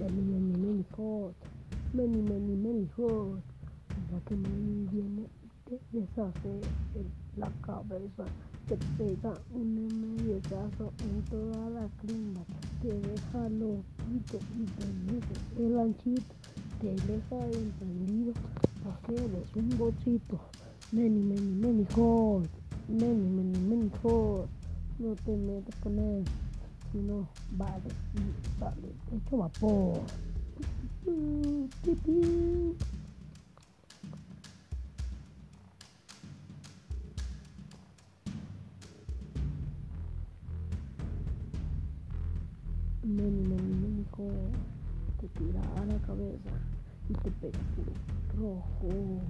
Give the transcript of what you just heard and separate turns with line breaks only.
Many, many, many hot. Many, many, many hot. La que me viene te deshace la cabeza. Te pega un mediegazo en toda la climba. Te deja loquito y te dice el anchito. Te deja encendido porque eres un bocito. Many, many, many hot. Many, many, many hot. No te metas con él. Si no, vale y sale hecho vapor. Many, many, many hot. Te tira a la cabeza y te pega puro rojo.